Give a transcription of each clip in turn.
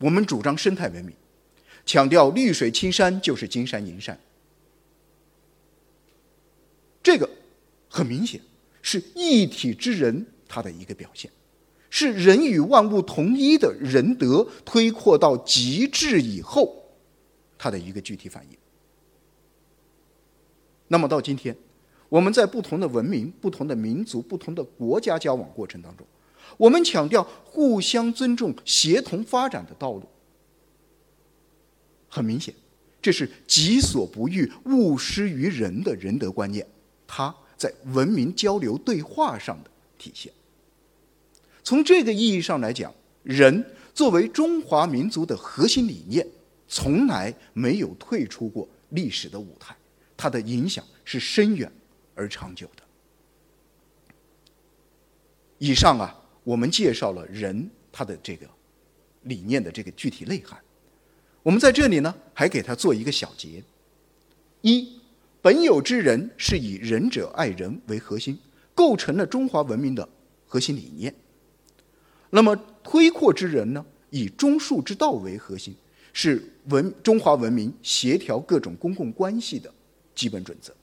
我们主张生态文明，强调绿水青山就是金山银山。这个很明显是一体之人他的一个表现，是人与万物同一的仁德推扩到极致以后，他的一个具体反应。那么到今天，我们在不同的文明、不同的民族、不同的国家交往过程当中，我们强调互相尊重、协同发展的道路。很明显，这是己所不欲，勿施于人的仁德观念。它在文明交流对话上的体现。从这个意义上来讲，人作为中华民族的核心理念，从来没有退出过历史的舞台，它的影响是深远而长久的。以上啊，我们介绍了人他的这个理念的这个具体内涵。我们在这里呢，还给他做一个小结：一。本有之人是以仁者爱人为核心，构成了中华文明的核心理念。那么推扩之人呢，以中恕之道为核心，是文中华文明协调各种公共关系的基本准则。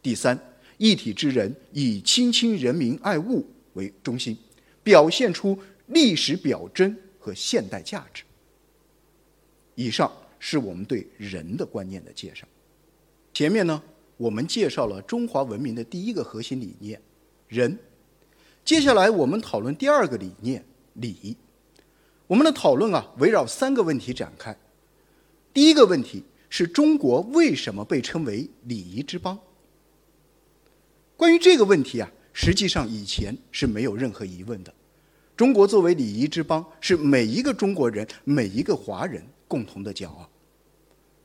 第三，一体之人以亲亲人民爱物为中心，表现出历史表征和现代价值。以上是我们对人的观念的介绍。前面呢，我们介绍了中华文明的第一个核心理念“人”。接下来我们讨论第二个理念“礼”。我们的讨论啊，围绕三个问题展开。第一个问题是中国为什么被称为礼仪之邦？关于这个问题啊，实际上以前是没有任何疑问的。中国作为礼仪之邦，是每一个中国人、每一个华人共同的骄傲。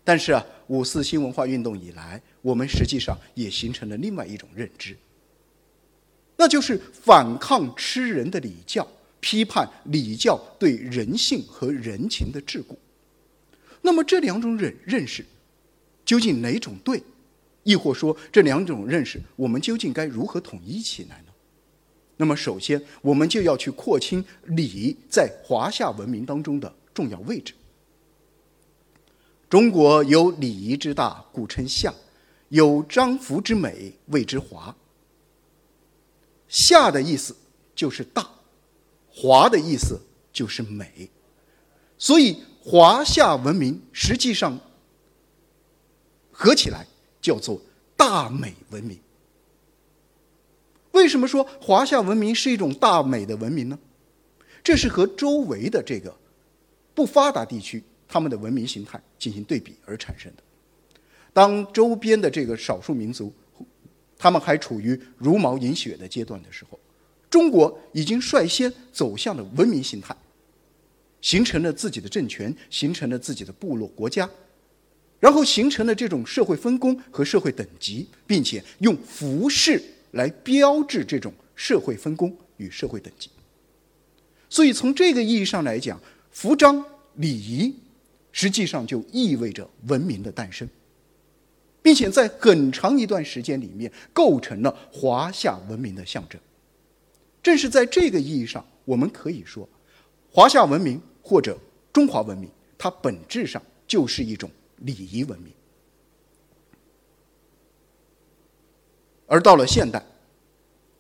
但是啊，五四新文化运动以来，我们实际上也形成了另外一种认知，那就是反抗吃人的礼教，批判礼教对人性和人情的桎梏。那么这两种认认识，究竟哪种对？亦或说这两种认识，我们究竟该如何统一起来呢？那么首先，我们就要去廓清礼在华夏文明当中的重要位置。中国有礼仪之大，故称夏；有章服之美，谓之华。夏的意思就是大，华的意思就是美，所以华夏文明实际上合起来叫做大美文明。为什么说华夏文明是一种大美的文明呢？这是和周围的这个不发达地区。他们的文明形态进行对比而产生的。当周边的这个少数民族，他们还处于茹毛饮血的阶段的时候，中国已经率先走向了文明形态，形成了自己的政权，形成了自己的部落国家，然后形成了这种社会分工和社会等级，并且用服饰来标志这种社会分工与社会等级。所以从这个意义上来讲，服装礼仪。实际上就意味着文明的诞生，并且在很长一段时间里面构成了华夏文明的象征。正是在这个意义上，我们可以说，华夏文明或者中华文明，它本质上就是一种礼仪文明。而到了现代，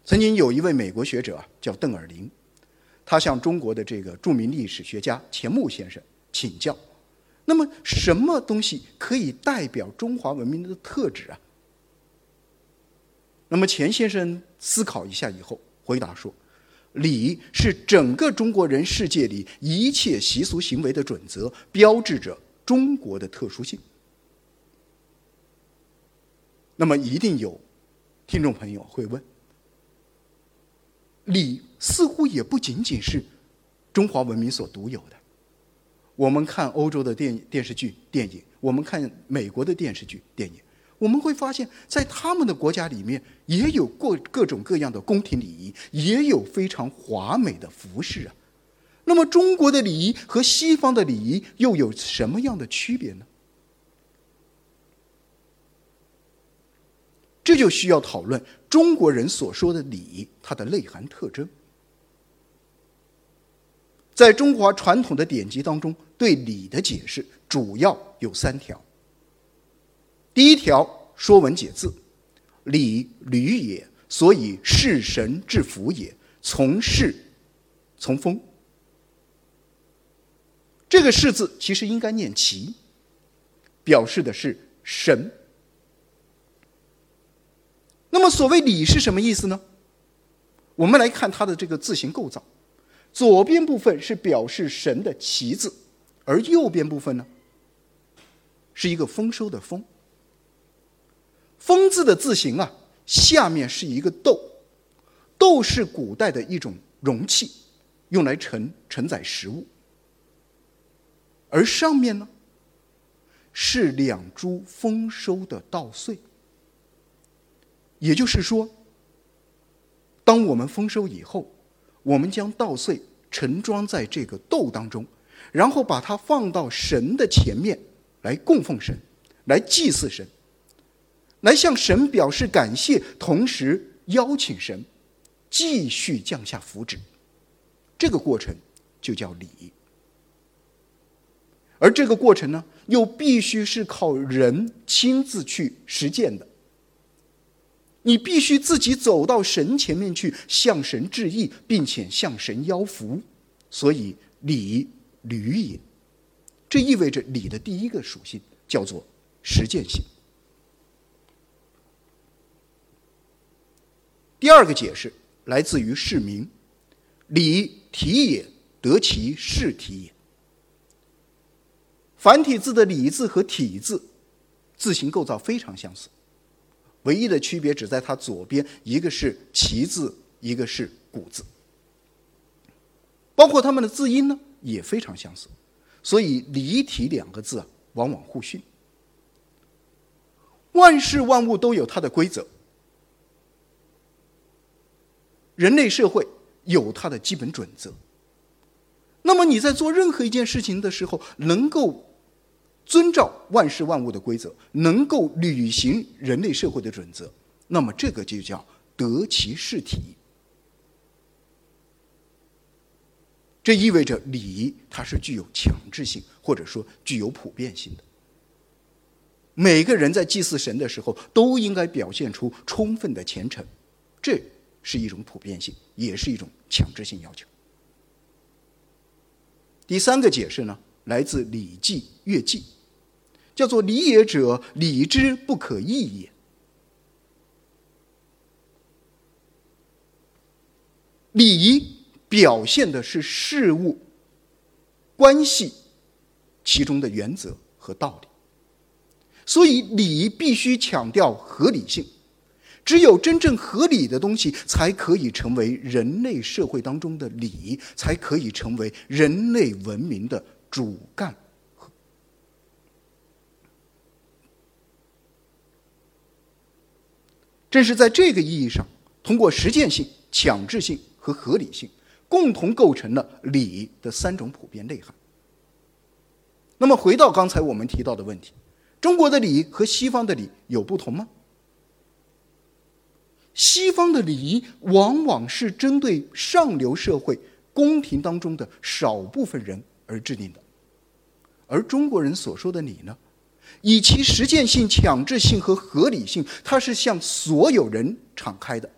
曾经有一位美国学者啊，叫邓尔林，他向中国的这个著名历史学家钱穆先生请教。那么，什么东西可以代表中华文明的特质啊？那么，钱先生思考一下以后回答说：“礼是整个中国人世界里一切习俗行为的准则，标志着中国的特殊性。”那么，一定有听众朋友会问：礼似乎也不仅仅是中华文明所独有的。我们看欧洲的电电视剧、电影，我们看美国的电视剧、电影，我们会发现，在他们的国家里面，也有过各种各样的宫廷礼仪，也有非常华美的服饰啊。那么，中国的礼仪和西方的礼仪又有什么样的区别呢？这就需要讨论中国人所说的礼，它的内涵特征。在中华传统的典籍当中，对礼的解释主要有三条。第一条，《说文解字》：“礼，履也，所以事神之福也。从事，从风。”这个“事”字其实应该念“齐”，表示的是神。那么，所谓“礼”是什么意思呢？我们来看它的这个字形构造。左边部分是表示神的“旗”字，而右边部分呢，是一个丰收的“丰”。丰字的字形啊，下面是一个豆，豆是古代的一种容器，用来盛承载食物。而上面呢，是两株丰收的稻穗。也就是说，当我们丰收以后。我们将稻穗盛装在这个豆当中，然后把它放到神的前面来供奉神，来祭祀神，来向神表示感谢，同时邀请神继续降下福祉。这个过程就叫礼。而这个过程呢，又必须是靠人亲自去实践的。你必须自己走到神前面去，向神致意，并且向神邀福，所以礼履也。这意味着礼的第一个属性叫做实践性。第二个解释来自于释名，礼体也，得其事体也。繁体字的礼字和体字字形构造非常相似。唯一的区别只在它左边，一个是“齐”字，一个是“古”字，包括它们的字音呢也非常相似，所以“离体”两个字啊往往互训。万事万物都有它的规则，人类社会有它的基本准则。那么你在做任何一件事情的时候，能够。遵照万事万物的规则，能够履行人类社会的准则，那么这个就叫得其事体。这意味着礼它是具有强制性，或者说具有普遍性的。每个人在祭祀神的时候，都应该表现出充分的虔诚，这是一种普遍性，也是一种强制性要求。第三个解释呢，来自《礼记·乐记》。叫做礼也者，礼之不可易也。礼仪表现的是事物关系其中的原则和道理，所以礼必须强调合理性。只有真正合理的东西，才可以成为人类社会当中的礼，才可以成为人类文明的主干。正是在这个意义上，通过实践性、强制性和合理性，共同构成了礼的三种普遍内涵。那么，回到刚才我们提到的问题，中国的礼和西方的礼有不同吗？西方的礼仪往往是针对上流社会宫廷当中的少部分人而制定的，而中国人所说的礼呢？以其实践性、强制性和合理性，它是向所有人敞开的，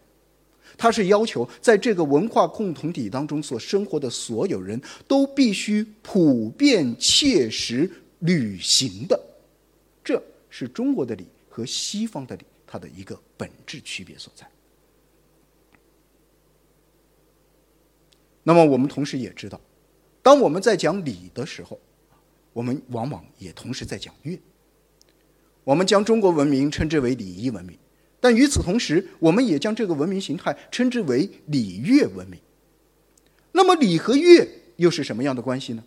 它是要求在这个文化共同体当中所生活的所有人都必须普遍、切实履行的。这是中国的礼和西方的礼它的一个本质区别所在。那么我们同时也知道，当我们在讲礼的时候，我们往往也同时在讲乐。我们将中国文明称之为礼仪文明，但与此同时，我们也将这个文明形态称之为礼乐文明。那么，礼和乐又是什么样的关系呢？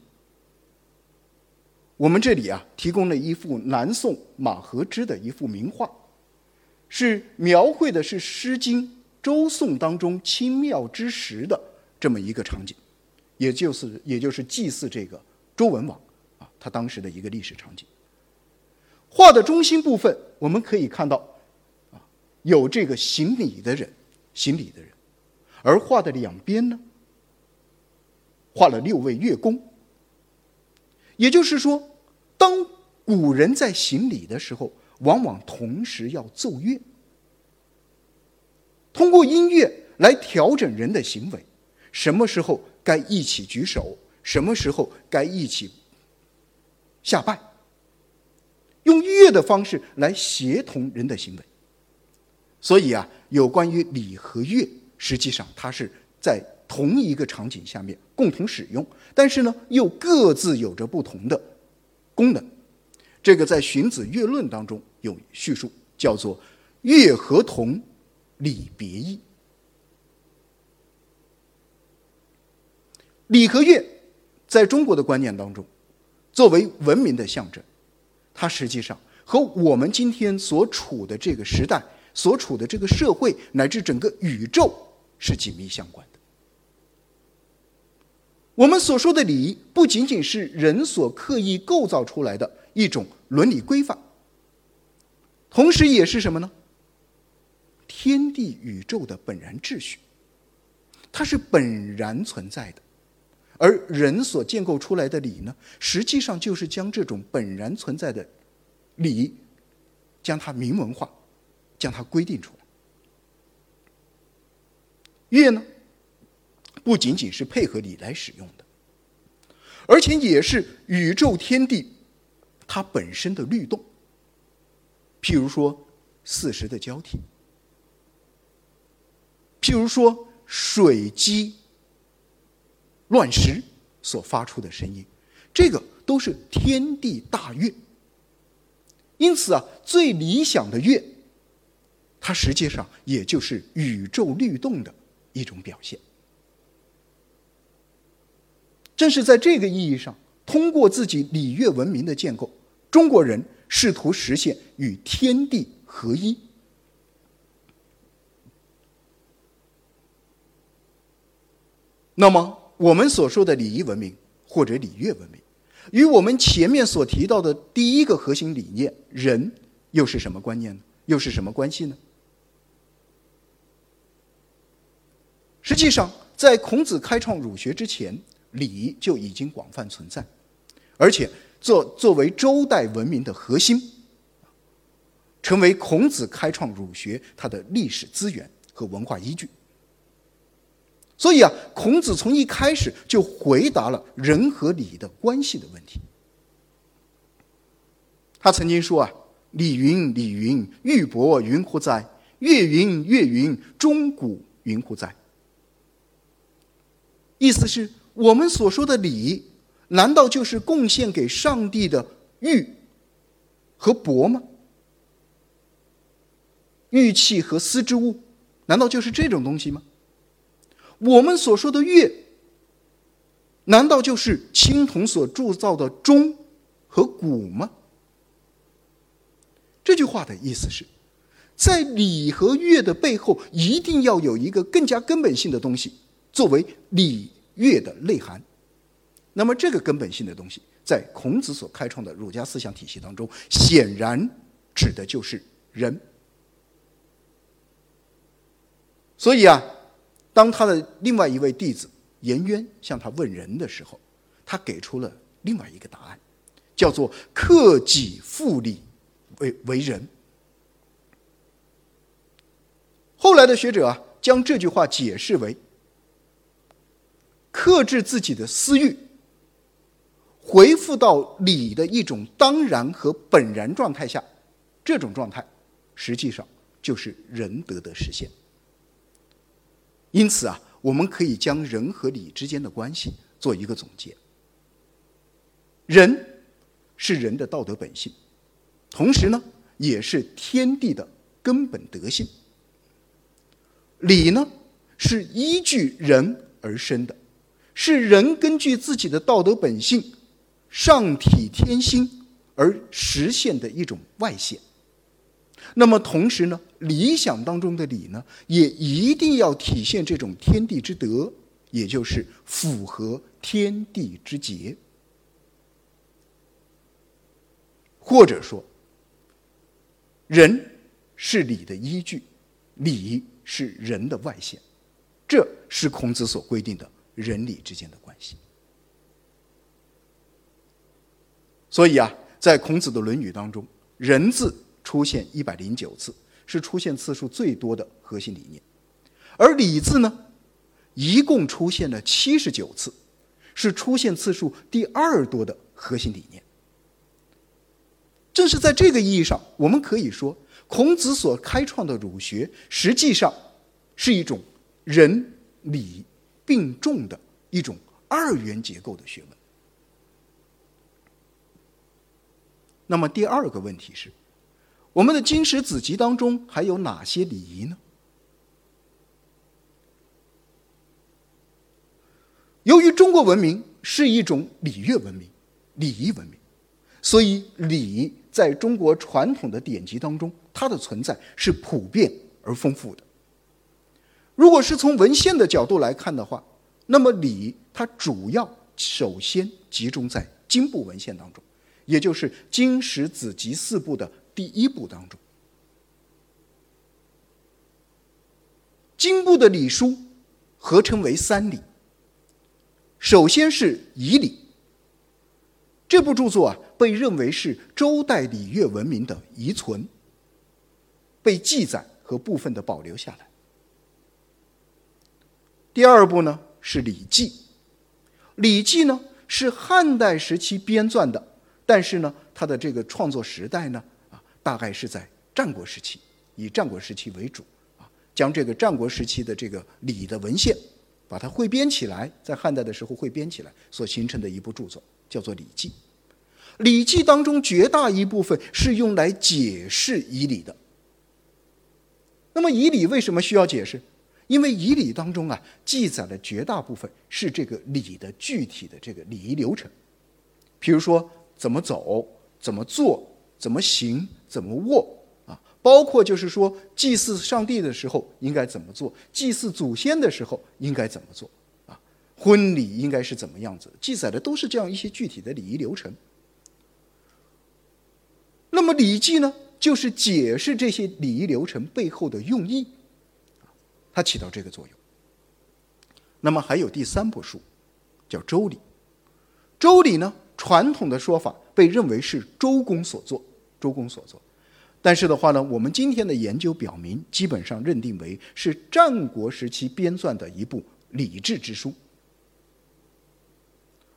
我们这里啊，提供了一幅南宋马和之的一幅名画，是描绘的是《诗经·周颂》当中清妙之时的这么一个场景，也就是也就是祭祀这个周文王啊，他当时的一个历史场景。画的中心部分，我们可以看到，啊，有这个行礼的人，行礼的人，而画的两边呢，画了六位乐工。也就是说，当古人在行礼的时候，往往同时要奏乐，通过音乐来调整人的行为。什么时候该一起举手？什么时候该一起下拜？用乐的方式来协同人的行为。所以啊，有关于礼和乐，实际上它是在同一个场景下面共同使用，但是呢，又各自有着不同的功能。这个在《荀子·乐论》当中有叙述，叫做“乐合同，礼别异”。礼和乐，在中国的观念当中，作为文明的象征，它实际上和我们今天所处的这个时代、所处的这个社会乃至整个宇宙是紧密相关的。我们所说的礼，不仅仅是人所刻意构造出来的一种伦理规范，同时也是什么呢？天地宇宙的本然秩序，它是本然存在的。而人所建构出来的礼呢，实际上就是将这种本然存在的礼，将它明文化，将它规定出来。乐呢，不仅仅是配合礼来使用的，而且也是宇宙天地它本身的律动。譬如说四时的交替，譬如说水机。乱石所发出的声音，这个都是天地大乐。因此啊，最理想的乐，它实际上也就是宇宙律动的一种表现。正是在这个意义上，通过自己礼乐文明的建构，中国人试图实现与天地合一。那么。我们所说的礼仪文明或者礼乐文明，与我们前面所提到的第一个核心理念“人”又是什么观念呢？又是什么关系呢？实际上，在孔子开创儒学之前，礼就已经广泛存在，而且作作为周代文明的核心，成为孔子开创儒学它的历史资源和文化依据。所以啊，孔子从一开始就回答了人和礼的关系的问题。他曾经说啊：“礼云，礼云，玉帛云乎哉？乐云，乐云，钟鼓云乎哉？”意思是我们所说的礼，难道就是贡献给上帝的玉和帛吗？玉器和丝织物，难道就是这种东西吗？我们所说的乐，难道就是青铜所铸造的钟和鼓吗？这句话的意思是，在礼和乐的背后，一定要有一个更加根本性的东西作为礼乐的内涵。那么，这个根本性的东西，在孔子所开创的儒家思想体系当中，显然指的就是人。所以啊。当他的另外一位弟子颜渊向他问人的时候，他给出了另外一个答案，叫做“克己复礼为为人”。后来的学者啊，将这句话解释为：克制自己的私欲，回复到礼的一种当然和本然状态下，这种状态实际上就是仁德的实现。因此啊，我们可以将人和理之间的关系做一个总结。人是人的道德本性，同时呢，也是天地的根本德性。理呢，是依据人而生的，是人根据自己的道德本性、上体天心而实现的一种外显。那么同时呢，理想当中的礼呢，也一定要体现这种天地之德，也就是符合天地之节，或者说，人是礼的依据，礼是人的外显，这是孔子所规定的人礼之间的关系。所以啊，在孔子的《论语》当中，“人”字出现一百零九次，是出现次数最多的核心理念；而“礼”字呢，一共出现了七十九次，是出现次数第二多的核心理念。正是在这个意义上，我们可以说，孔子所开创的儒学，实际上是一种仁礼并重的一种二元结构的学问。那么第二个问题是，我们的经史子集当中还有哪些礼仪呢？由于中国文明是一种礼乐文明、礼仪文明，所以礼。在中国传统的典籍当中，它的存在是普遍而丰富的。如果是从文献的角度来看的话，那么礼它主要首先集中在经部文献当中，也就是经史子集四部的第一部当中。经部的礼书合称为三礼，首先是仪礼。这部著作啊。被认为是周代礼乐文明的遗存，被记载和部分的保留下来。第二部呢是《礼记》，《礼记》呢是汉代时期编撰的，但是呢它的这个创作时代呢大概是在战国时期，以战国时期为主啊，将这个战国时期的这个礼的文献，把它汇编起来，在汉代的时候汇编起来所形成的一部著作，叫做《礼记》。《礼记》当中绝大一部分是用来解释仪礼的。那么仪礼为什么需要解释？因为仪礼当中啊，记载的绝大部分是这个礼的具体的这个礼仪流程，比如说怎么走、怎么做、怎么行、怎么握啊，包括就是说祭祀上帝的时候应该怎么做，祭祀祖先的时候应该怎么做啊，婚礼应该是怎么样子，记载的都是这样一些具体的礼仪流程。那么《礼记》呢，就是解释这些礼仪流程背后的用意，它起到这个作用。那么还有第三部书，叫《周礼》。《周礼》呢，传统的说法被认为是周公所作，周公所作。但是的话呢，我们今天的研究表明，基本上认定为是战国时期编撰的一部礼制之书。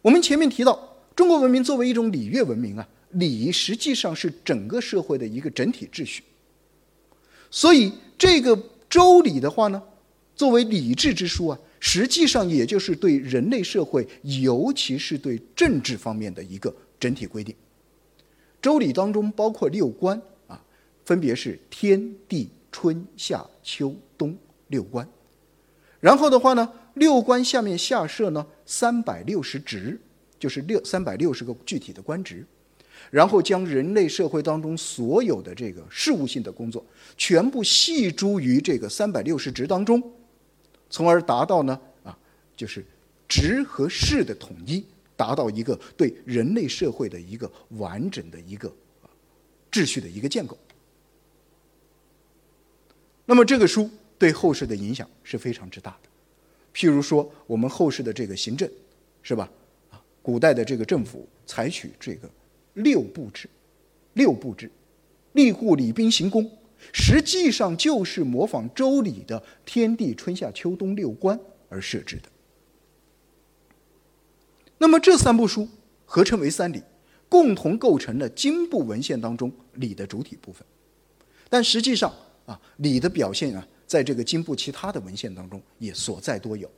我们前面提到，中国文明作为一种礼乐文明啊。礼实际上是整个社会的一个整体秩序，所以这个周礼的话呢，作为礼制之书啊，实际上也就是对人类社会，尤其是对政治方面的一个整体规定。周礼当中包括六官啊，分别是天地春夏秋冬六官，然后的话呢，六官下面下设呢三百六十职，就是六三百六十个具体的官职。然后将人类社会当中所有的这个事务性的工作，全部系诸于这个三百六十职当中，从而达到呢啊，就是职和事的统一，达到一个对人类社会的一个完整的一个秩序的一个建构。那么这个书对后世的影响是非常之大的。譬如说，我们后世的这个行政，是吧？啊，古代的这个政府采取这个。六部制，六部制，吏户礼兵刑工，实际上就是模仿周礼的天地春夏秋冬六官而设置的。那么这三部书合称为三礼，共同构成了经部文献当中礼的主体部分。但实际上啊，礼的表现啊，在这个经部其他的文献当中也所在多有。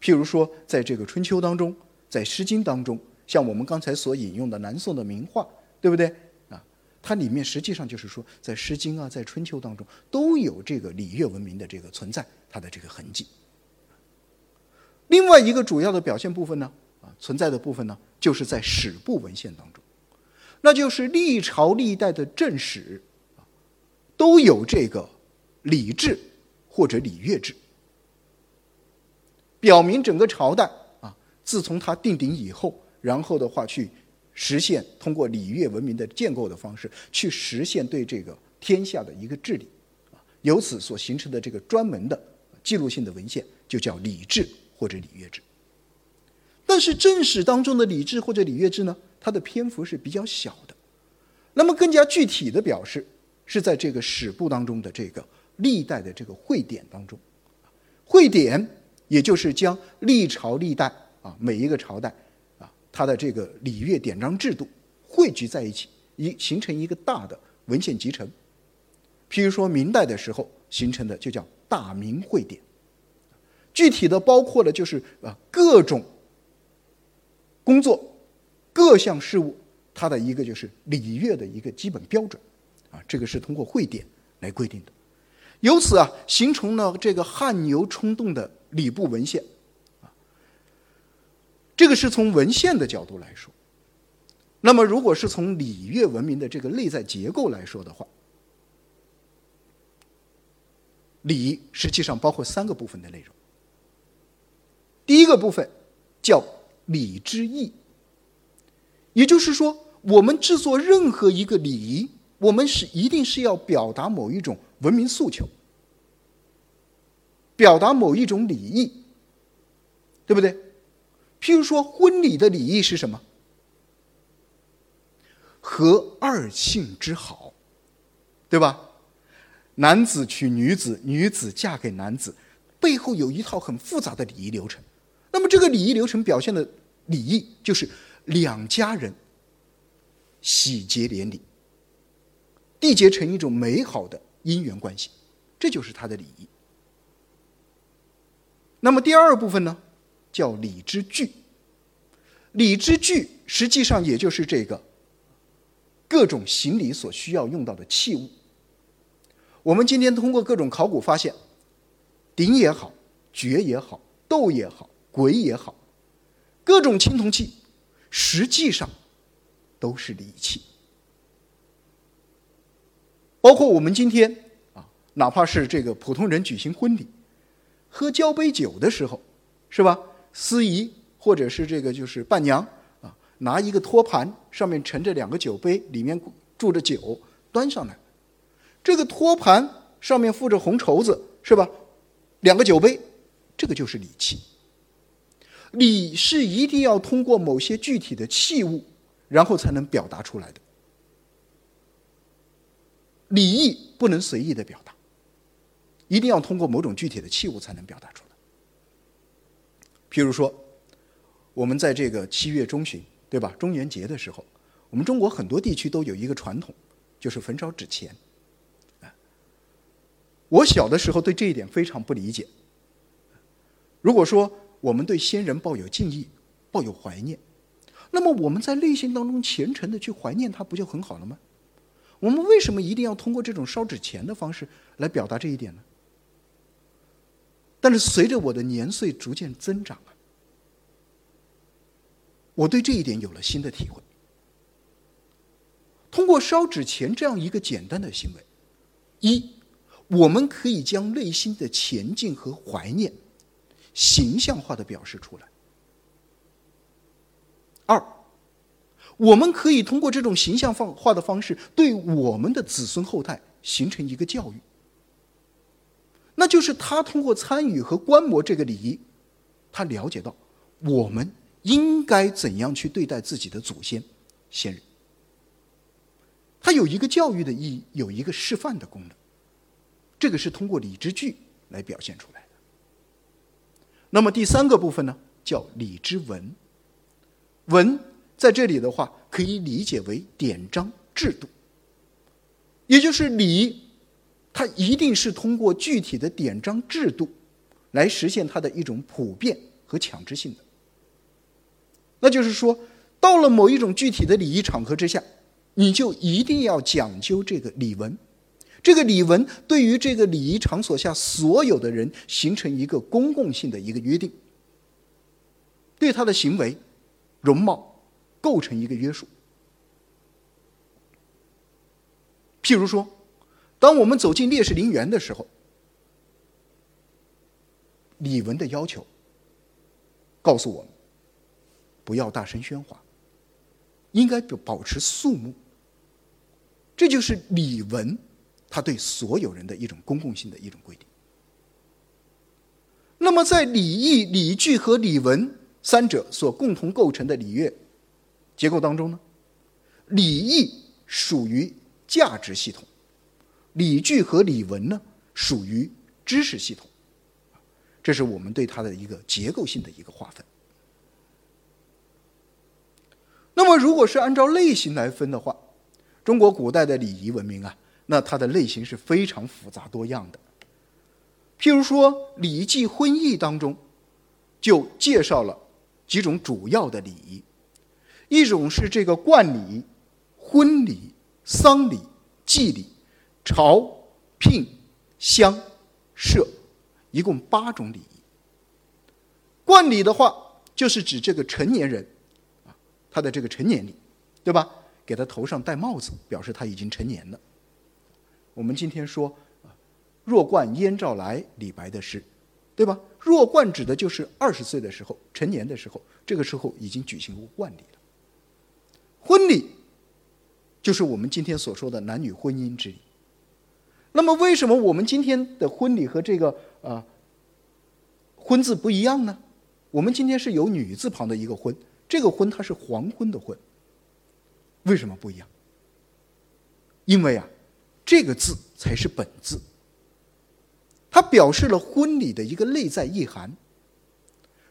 譬如说，在这个春秋当中，在诗经当中。像我们刚才所引用的南宋的名画，对不对啊？它里面实际上就是说，在《诗经》啊，在《春秋》当中都有这个礼乐文明的这个存在，它的这个痕迹。另外一个主要的表现部分呢，存在的部分呢，就是在史部文献当中，那就是历朝历代的正史啊，都有这个礼制或者礼乐制，表明整个朝代啊，自从它定鼎以后。然后的话，去实现通过礼乐文明的建构的方式，去实现对这个天下的一个治理，啊，由此所形成的这个专门的记录性的文献，就叫礼制或者礼乐制。但是正史当中的礼制或者礼乐制呢，它的篇幅是比较小的。那么更加具体的表示是在这个史部当中的这个历代的这个会典当中，会典也就是将历朝历代啊每一个朝代啊它的这个礼乐典章制度汇聚在一起，一形成一个大的文献集成。譬如说明代的时候形成的就叫《大明会典》，具体的包括了就是啊各种工作、各项事务。它的一个就是礼乐的一个基本标准，啊，这个是通过会典来规定的，由此啊形成了这个汗牛充栋的礼部文献，啊，这个是从文献的角度来说。那么，如果是从礼乐文明的这个内在结构来说的话，礼实际上包括三个部分的内容。第一个部分叫礼之意，也就是说。我们制作任何一个礼仪，我们是一定是要表达某一种文明诉求，表达某一种礼仪，对不对？譬如说婚礼的礼仪是什么？合二姓之好，对吧？男子娶女子，女子嫁给男子，背后有一套很复杂的礼仪流程。那么这个礼仪流程表现的礼仪，就是两家人。喜结连理，缔结成一种美好的姻缘关系，这就是他的礼仪。那么第二部分呢，叫礼之具。礼之具实际上也就是这个各种行礼所需要用到的器物。我们今天通过各种考古发现，鼎也好，爵也好，斗也好，鬼也好，各种青铜器，实际上。都是礼器，包括我们今天啊，哪怕是这个普通人举行婚礼，喝交杯酒的时候，是吧？司仪或者是这个就是伴娘啊，拿一个托盘，上面盛着两个酒杯，里面注着酒，端上来。这个托盘上面附着红绸子，是吧？两个酒杯，这个就是礼器。礼是一定要通过某些具体的器物。然后才能表达出来的礼义不能随意的表达，一定要通过某种具体的器物才能表达出来。譬如说，我们在这个七月中旬，对吧？中元节的时候，我们中国很多地区都有一个传统，就是焚烧纸钱。我小的时候对这一点非常不理解。如果说我们对先人抱有敬意，抱有怀念。那么我们在内心当中虔诚的去怀念他，不就很好了吗？我们为什么一定要通过这种烧纸钱的方式来表达这一点呢？但是随着我的年岁逐渐增长啊，我对这一点有了新的体会。通过烧纸钱这样一个简单的行为，一，我们可以将内心的前进和怀念形象化的表示出来。二，我们可以通过这种形象放化的方式，对我们的子孙后代形成一个教育。那就是他通过参与和观摩这个礼仪，他了解到我们应该怎样去对待自己的祖先、先人。它有一个教育的意义，有一个示范的功能。这个是通过礼之具来表现出来。那么第三个部分呢，叫礼之文。文在这里的话，可以理解为典章制度，也就是礼，它一定是通过具体的典章制度来实现它的一种普遍和强制性的。那就是说，到了某一种具体的礼仪场合之下，你就一定要讲究这个礼文，这个礼文对于这个礼仪场所下所有的人形成一个公共性的一个约定，对他的行为。容貌构成一个约束。譬如说，当我们走进烈士陵园的时候，礼文的要求告诉我们，不要大声喧哗，应该保持肃穆。这就是礼文，它对所有人的一种公共性的一种规定。那么，在礼义、礼具和礼文。三者所共同构成的礼乐结构当中呢，礼义属于价值系统，礼具和礼文呢属于知识系统，这是我们对它的一个结构性的一个划分。那么，如果是按照类型来分的话，中国古代的礼仪文明啊，那它的类型是非常复杂多样的。譬如说，《礼记·婚义》当中就介绍了几种主要的礼仪，一种是这个冠礼、婚礼、丧礼、祭礼、朝聘、乡社，一共八种礼仪。冠礼的话，就是指这个成年人。他的这个成年礼，对吧？给他头上戴帽子，表示他已经成年了。我们今天说啊，“弱冠燕赵来”，李白的诗，对吧？弱冠指的就是二十岁的时候，成年的时候，这个时候已经举行过冠礼了。婚礼就是我们今天所说的男女婚姻之礼。那么，为什么我们今天的婚礼和这个啊“婚”字不一样呢？我们今天是有女字旁的一个“婚”。这个婚它是黄昏的昏，为什么不一样？因为啊，这个字才是本字，它表示了婚礼的一个内在意涵。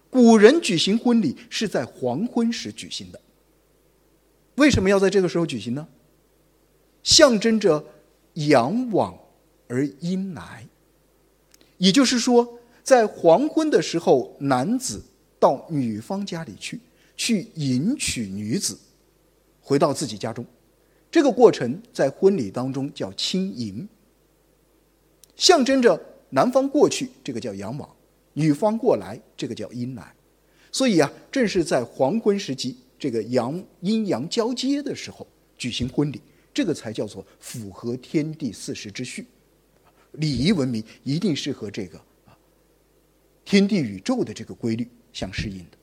古人举行婚礼是在黄昏时举行的，为什么要在这个时候举行呢？象征着阳往而阴来，也就是说，在黄昏的时候，男子到女方家里去。去迎娶女子，回到自己家中，这个过程在婚礼当中叫亲迎，象征着男方过去，这个叫阳往；女方过来，这个叫阴来。所以啊，正是在黄昏时期，这个阳阴阳交接的时候举行婚礼，这个才叫做符合天地四时之序。礼仪文明一定是和这个天地宇宙的这个规律相适应的。